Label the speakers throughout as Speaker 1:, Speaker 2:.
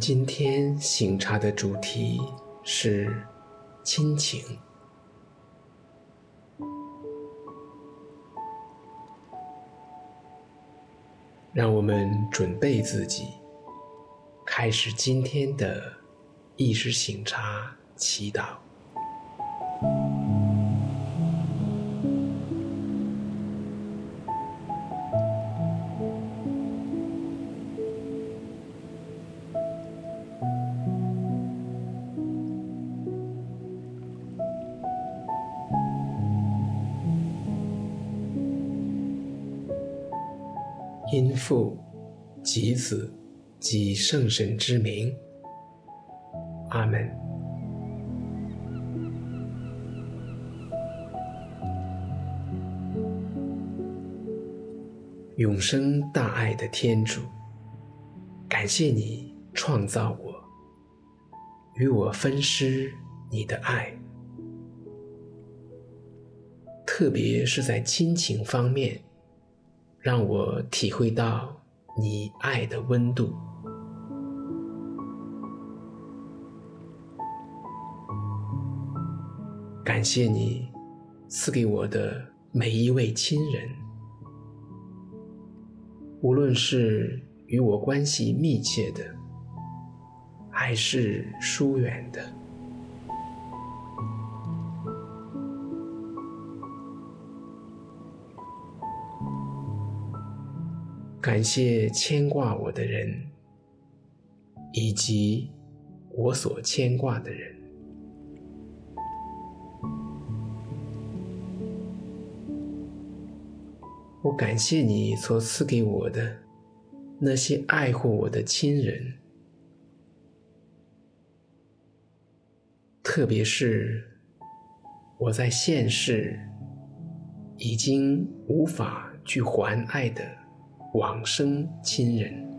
Speaker 1: 今天醒茶的主题是亲情。让我们准备自己，开始今天的意识醒茶祈祷。因父及子及圣神之名，阿门。永生大爱的天主，感谢你创造我，与我分施你的爱，特别是在亲情方面。让我体会到你爱的温度。感谢你赐给我的每一位亲人，无论是与我关系密切的，还是疏远的。感谢牵挂我的人，以及我所牵挂的人。我感谢你所赐给我的那些爱护我的亲人，特别是我在现世已经无法去还爱的。往生亲人。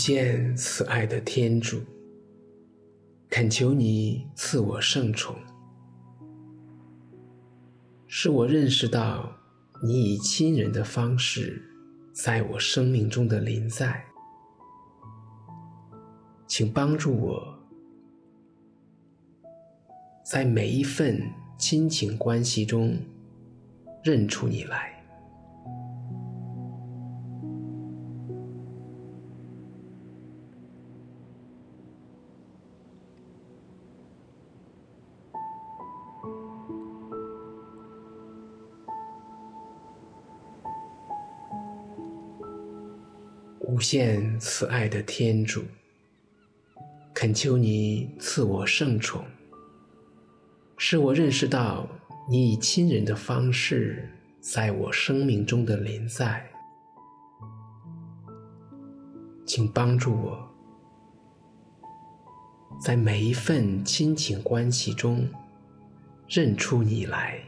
Speaker 1: 见慈爱的天主，恳求你赐我圣宠，使我认识到你以亲人的方式在我生命中的临在。请帮助我，在每一份亲情关系中认出你来。见慈爱的天主，恳求你赐我圣宠，使我认识到你以亲人的方式在我生命中的临在。请帮助我，在每一份亲情关系中认出你来。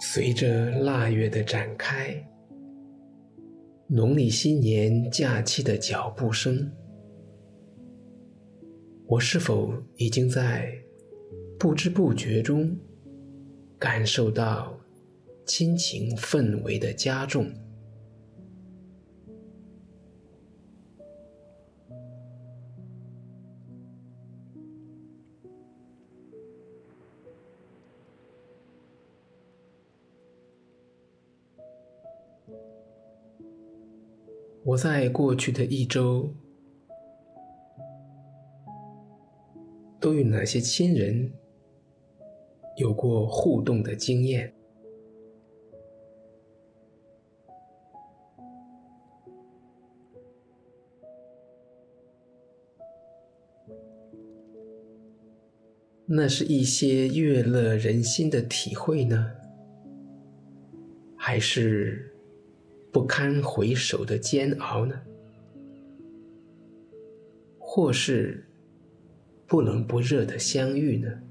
Speaker 1: 随着腊月的展开，农历新年假期的脚步声，我是否已经在不知不觉中感受到亲情氛围的加重？我在过去的一周都与哪些亲人有过互动的经验？那是一些悦乐人心的体会呢？还是？不堪回首的煎熬呢？或是不冷不热的相遇呢？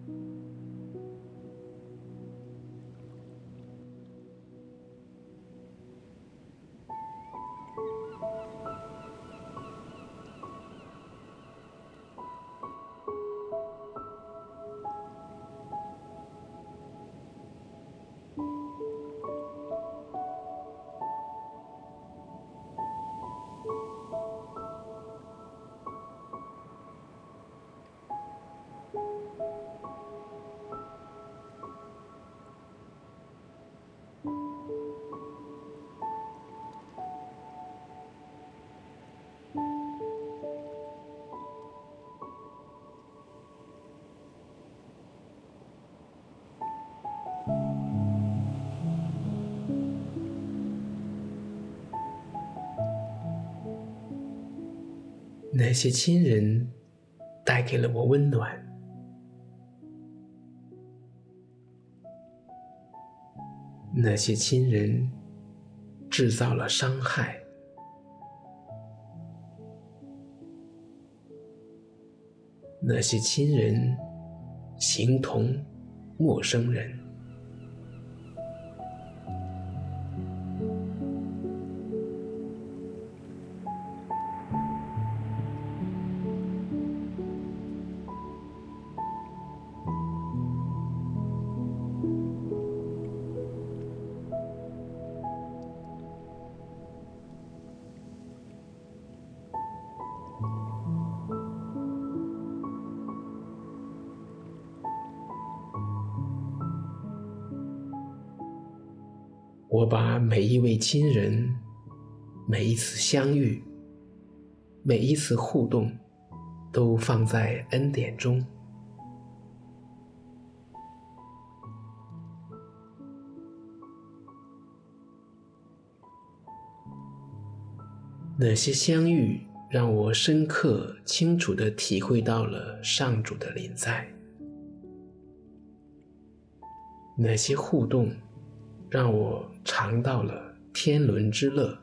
Speaker 1: 那些亲人带给了我温暖，那些亲人制造了伤害，那些亲人形同陌生人。我把每一位亲人、每一次相遇、每一次互动，都放在恩典中。那些相遇让我深刻、清楚地体会到了上主的临在。那些互动。让我尝到了天伦之乐。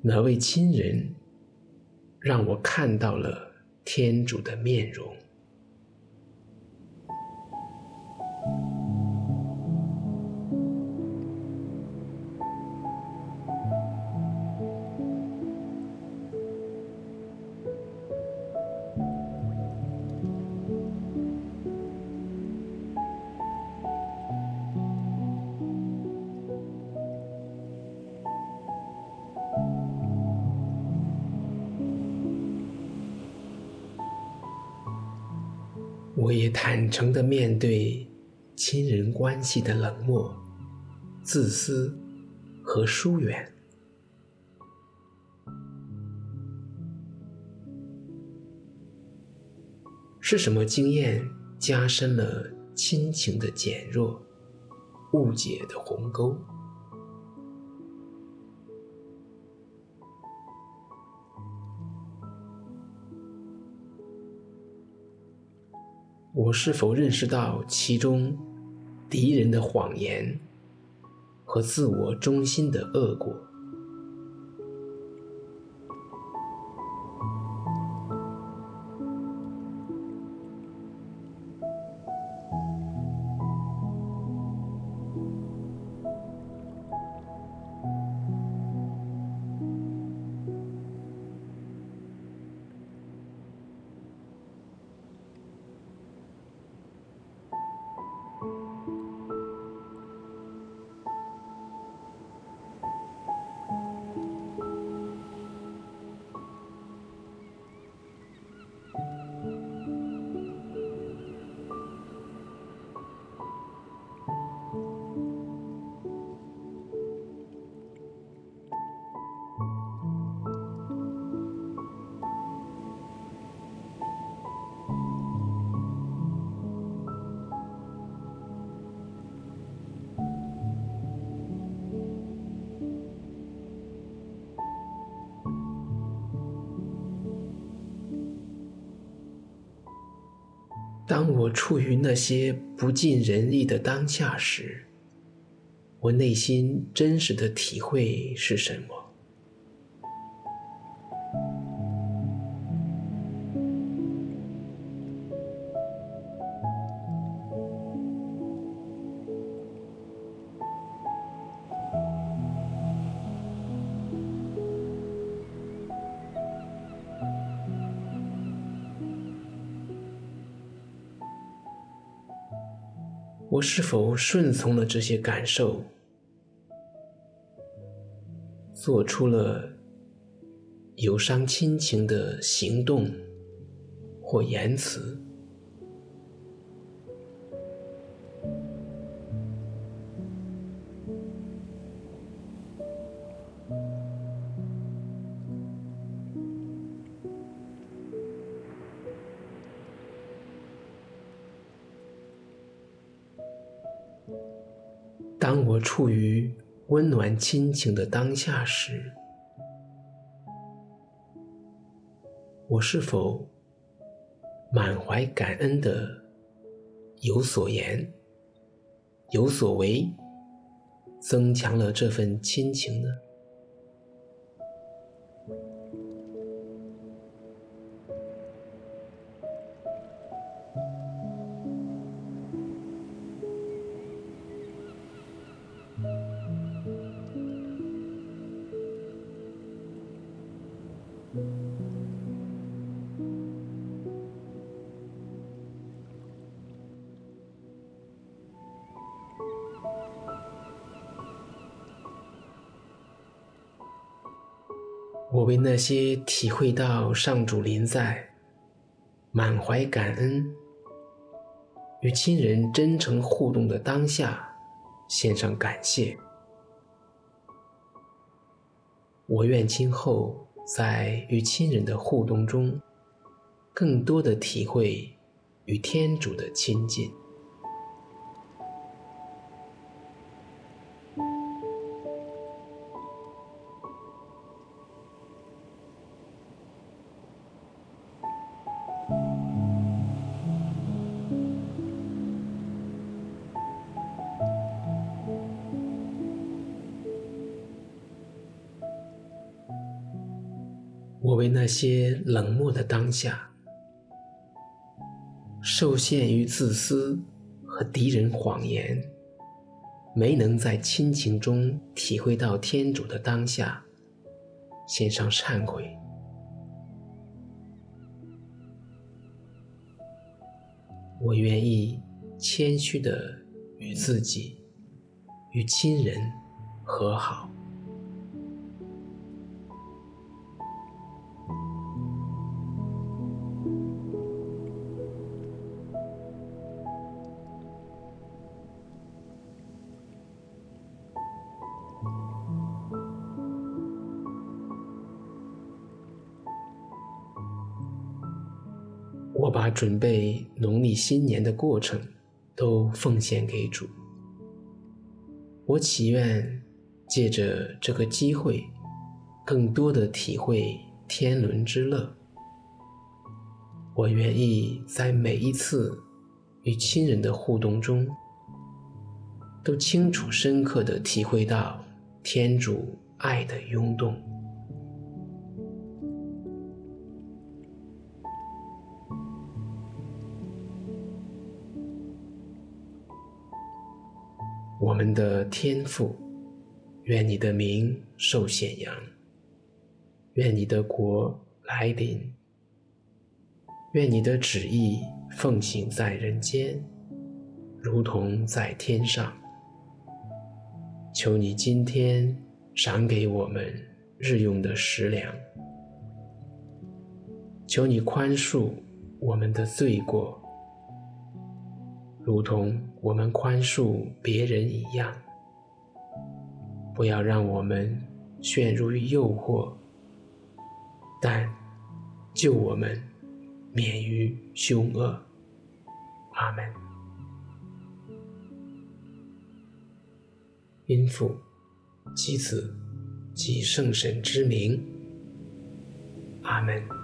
Speaker 1: 哪位亲人让我看到了天主的面容。我也坦诚地面对亲人关系的冷漠、自私和疏远。是什么经验加深了亲情的减弱、误解的鸿沟？我是否认识到其中敌人的谎言和自我中心的恶果？当我处于那些不尽人意的当下时，我内心真实的体会是什么？我是否顺从了这些感受，做出了有伤亲情的行动或言辞？亲情的当下时，我是否满怀感恩的有所言、有所为，增强了这份亲情呢？我为那些体会到上主临在、满怀感恩、与亲人真诚互动的当下，献上感谢。我愿今后在与亲人的互动中，更多的体会与天主的亲近。那些冷漠的当下，受限于自私和敌人谎言，没能在亲情中体会到天主的当下，献上忏悔。我愿意谦虚的与自己、与亲人和好。我把准备农历新年的过程都奉献给主。我祈愿借着这个机会，更多的体会天伦之乐。我愿意在每一次与亲人的互动中，都清楚深刻的体会到天主爱的涌动。我们的天父，愿你的名受显扬，愿你的国来临，愿你的旨意奉行在人间，如同在天上。求你今天赏给我们日用的食粮，求你宽恕我们的罪过。如同我们宽恕别人一样，不要让我们陷入于诱惑，但救我们免于凶恶。阿门。因父及子及圣神之名。阿门。